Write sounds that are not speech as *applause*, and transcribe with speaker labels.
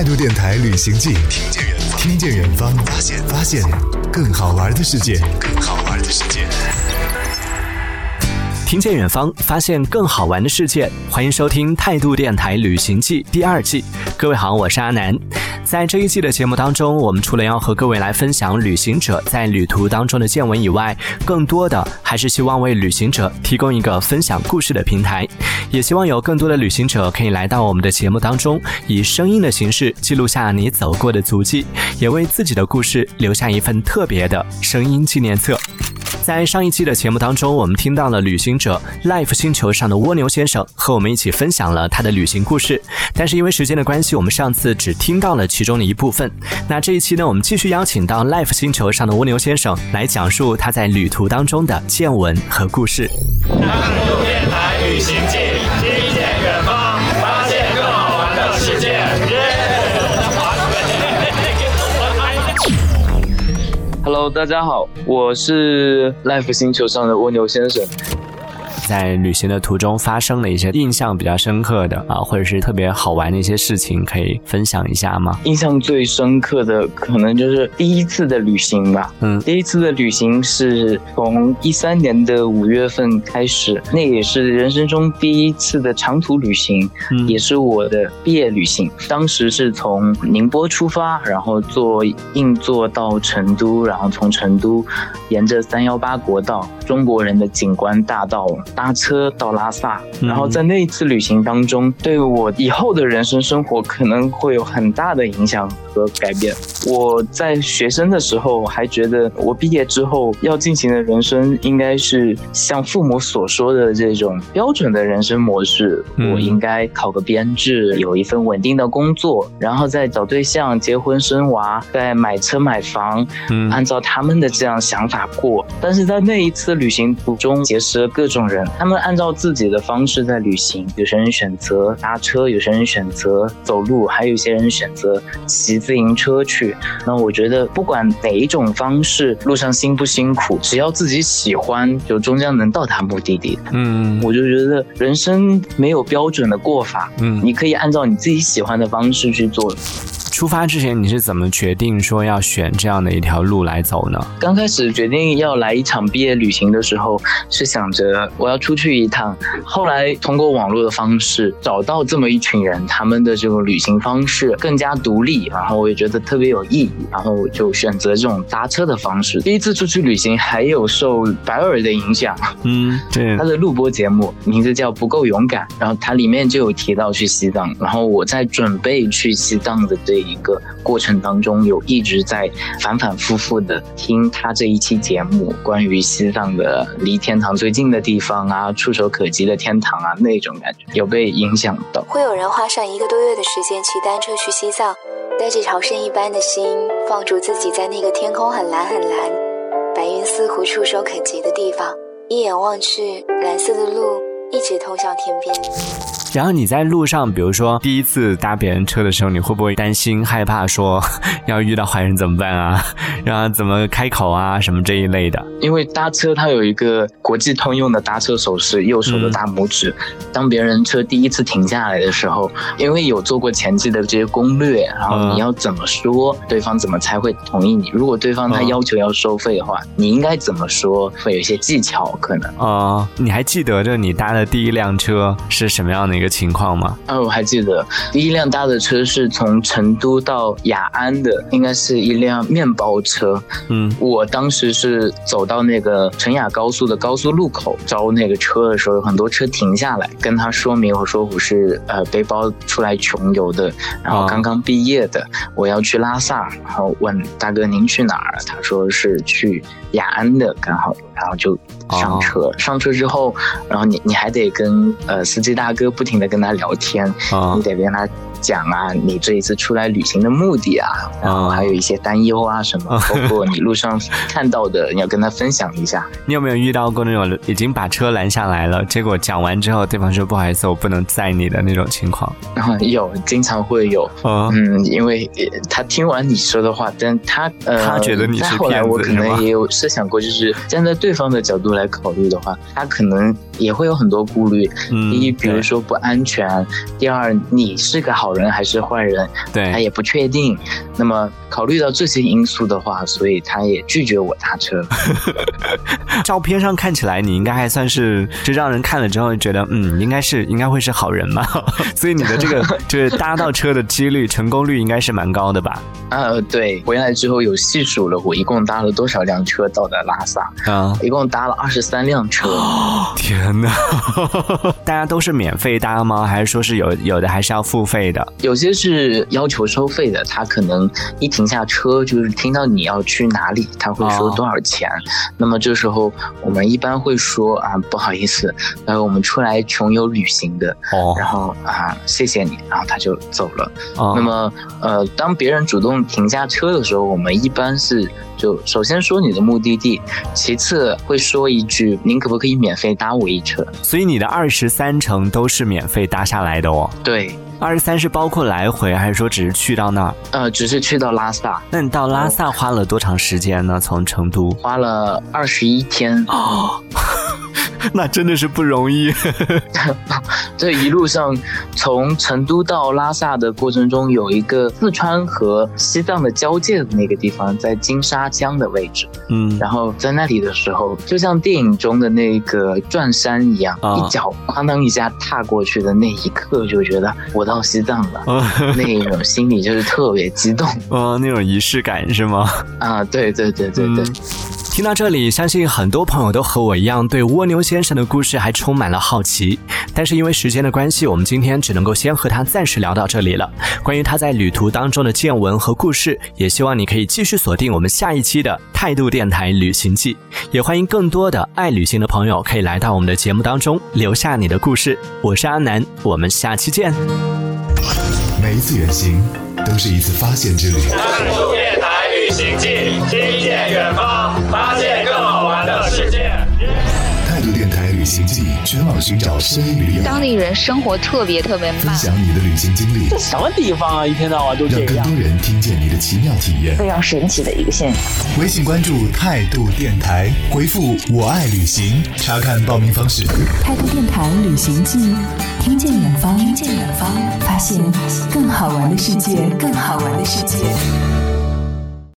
Speaker 1: 态度电台旅行记，听见远方，听见远方，发现发现更好玩的世界，更好玩的世界。
Speaker 2: 听见远方，发现更好玩的世界。欢迎收听《态度电台旅行记》第二季。各位好，我是阿南。在这一季的节目当中，我们除了要和各位来分享旅行者在旅途当中的见闻以外，更多的还是希望为旅行者提供一个分享故事的平台。也希望有更多的旅行者可以来到我们的节目当中，以声音的形式记录下你走过的足迹，也为自己的故事留下一份特别的声音纪念册。在上一期的节目当中，我们听到了旅行者 Life 星球上的蜗牛先生和我们一起分享了他的旅行故事。但是因为时间的关系，我们上次只听到了其中的一部分。那这一期呢，我们继续邀请到 Life 星球上的蜗牛先生来讲述他在旅途当中的见闻和故事。
Speaker 3: 态度电台大家好，我是 Life 星球上的蜗牛先生。
Speaker 2: 在旅行的途中发生了一些印象比较深刻的啊，或者是特别好玩的一些事情，可以分享一下吗？
Speaker 3: 印象最深刻的可能就是第一次的旅行吧。
Speaker 2: 嗯
Speaker 3: 第一次的旅行是从一三年的五月份开始，那也是人生中第一次的长途旅行，
Speaker 2: 嗯
Speaker 3: 也是我的毕业旅行。当时是从宁波出发，然后坐硬座到成都，然后从成都沿着三幺八国道、中国人的景观大道搭车到拉萨。
Speaker 2: 嗯
Speaker 3: 然后在那一次旅行当中，对我以后的人生生活可能会有很大的影响和改变。我在学生的时候还觉得，我毕业之后要进行的人生应该是像父母所说的这种标准的人生模式。
Speaker 2: 嗯
Speaker 3: 我应该考个编制，有一份稳定的工作，然后再找对象、结婚生娃，再买车买房，
Speaker 2: 嗯
Speaker 3: 按照他们的这样想法过。但是在那一次旅行途中，结识了各种人，他们按照自己的方式在旅行。有些人选择搭车，有些人选择走路，还有一些人选择骑自行车去。那我觉得，不管哪一种方式，路上辛不辛苦，只要自己喜欢，就终将能到达目的地。
Speaker 2: 嗯
Speaker 3: 我就觉得人生没有标准的过法，
Speaker 2: 嗯，
Speaker 3: 你可以按照你自己喜欢的方式去做。
Speaker 2: 出发之前你是怎么决定说要选这样的一条路来走呢？
Speaker 3: 刚开始决定要来一场毕业旅行的时候，是想着我要出去一趟。后来通过网络的方式找到这么一群人，他们的这种旅行方式更加独立，然后我也觉得特别有意义，然后我就选择这种搭车的方式。第一次出去旅行还有受白尔的影响，
Speaker 2: 嗯，对
Speaker 3: 他，的录播节目名字叫《不够勇敢》，然后它里面就有提到去西藏。然后我在准备去西藏的这一一个过程当中，有一直在反反复复的听他这一期节目，关于西藏的离天堂最近的地方啊，触手可及的天堂啊那种感觉，有被影响到。
Speaker 4: 会有人花上一个多月的时间骑单车去西藏，带着朝圣一般的心，放逐自己在那个天空很蓝很蓝、白云似乎触手可及的地方，一眼望去，蓝色的路一直通向天边。
Speaker 2: 然后你在路上，比如说第一次搭别人车的时候，你会不会担心、害怕说 *laughs* 要遇到坏人怎么办啊？然后怎么开口啊，什么这一类的？
Speaker 3: 因为搭车它有一个国际通用的搭车手势，右手的大拇指。当别人车第一次停下来的时候，因为有做过前期的这些攻略，然后
Speaker 2: 嗯
Speaker 3: 你要怎么说，对方怎么才会同意你？如果对方他
Speaker 2: 嗯
Speaker 3: 要求要收费的话，你应该怎么说？会有一些技巧可能。
Speaker 2: 呃，你还记得着你搭的第一辆车是什么样的一个情况吗？
Speaker 3: 啊，我还记得第一辆搭的车是从成都到雅安的，应该是一辆面包车。
Speaker 2: 嗯
Speaker 3: 我当时是走到那个成雅高速的高速路口招那个车的时候，有很多车停下来，跟他说明我说我是呃背包出来穷游的，然后
Speaker 2: 哦
Speaker 3: 刚刚毕业的，我要去拉萨，然后问大哥您去哪儿？他说是去雅安的，刚好，然后就上车。上车之后，然后你你还得跟呃司机大哥不停的跟他聊天，
Speaker 2: 啊
Speaker 3: 你得跟他讲啊，你这一次出来旅行的目的啊，然后还有一些担忧啊什么，包括你路上看到的，你要跟他分享一下。
Speaker 2: 你有没有遇到过那种已经把车拦下来了，结果讲完之后，对方说不好意思，我不能载你的那种情况？*laughs*
Speaker 3: 有，经常会有，
Speaker 2: 哦，
Speaker 3: 嗯，因为呃他听完你说的话，但他呃，
Speaker 2: 他觉得你是
Speaker 3: 骗子后来我可能也有设想过，就是站在对方的角度来考虑的话，他可能也会有很多顾虑。
Speaker 2: 嗯
Speaker 3: 第一，比如说不安全；第二，你是个好好人还是坏人，
Speaker 2: 对，
Speaker 3: 他也不确定。那么考虑到这些因素的话，所以他也拒绝我搭车。*laughs*
Speaker 2: 照片上看起来你应该还算是，就让人看了之后觉得，嗯，应该是应该会是好人嘛。*laughs* 所以你的这个 *laughs* 就是搭到车的几率成功率应该是蛮高的吧？
Speaker 3: 呃，对，回来之后有细数了，我一共搭了多少辆车到达拉萨？啊，一共搭了二十三辆车。
Speaker 2: 天哪！大家都是免费搭吗？还是说是有有的还是要付费的？
Speaker 3: 有些是要求收费的，他可能一停下车就是听到你要去哪里，他会说多少钱。那么这时候我们一般会说啊，不好意思，呃，我们出来穷游旅行的。哦。然后啊，谢谢你，然后他就走了。哦。那么呃，当别人主动停下车的时候，我们一般是就首先说你的目的地，其次会说一句您可不可以免费搭我一程。
Speaker 2: 所以你的二十三程都是免费搭下来的哦。
Speaker 3: 对，
Speaker 2: 二十三是包括来回，还是说只是去到那儿？
Speaker 3: 呃，只是去到拉萨。
Speaker 2: 那你到拉萨花了多长时间呢？从成都
Speaker 3: 花了二十一天。哦。*laughs*
Speaker 2: 那真的是不容易。*laughs*
Speaker 3: 这一路上从成都到拉萨的过程中，有一个四川和西藏的交界的那个地方，在金沙江的位置。嗯，然后在那里的时候，就像电影中的那个转山一样，一脚哐当一下踏过去的那一刻，就觉得我到西藏了，那种心里就是特别激动。
Speaker 2: 哦，*laughs* 那种仪式感是吗？
Speaker 3: 啊，对对对对对。
Speaker 2: 听到这里，相信很多朋友都和我一样，对蜗牛先生的故事还充满了好奇。但是因为时间的关系，我们今天只能够先和他暂时聊到这里了。关于他在旅途当中的见闻和故事，也希望你可以继续锁定我们下一期的态度电台旅行记。也欢迎更多的爱旅行的朋友可以来到我们的节目当中，留下你的故事。我是阿南，我们下期见。
Speaker 1: 每一次远行都是一次发现之旅。
Speaker 5: 态度电台旅行记，听见远方，
Speaker 1: 行记，全网寻找声音旅游。
Speaker 6: 当地人生活特别特别慢。
Speaker 1: 分享你的旅行经历。
Speaker 7: 这什么地方啊？一天到晚都这样。
Speaker 1: 让更多人听见你的奇妙体验。
Speaker 6: 非常神奇的一个现象。
Speaker 1: 微信关注态度电台，回复“我爱旅行”，查看报名方式。
Speaker 8: 态度电台旅行记，听见远方，听见远方，发现更好玩的世界，更好玩的世界。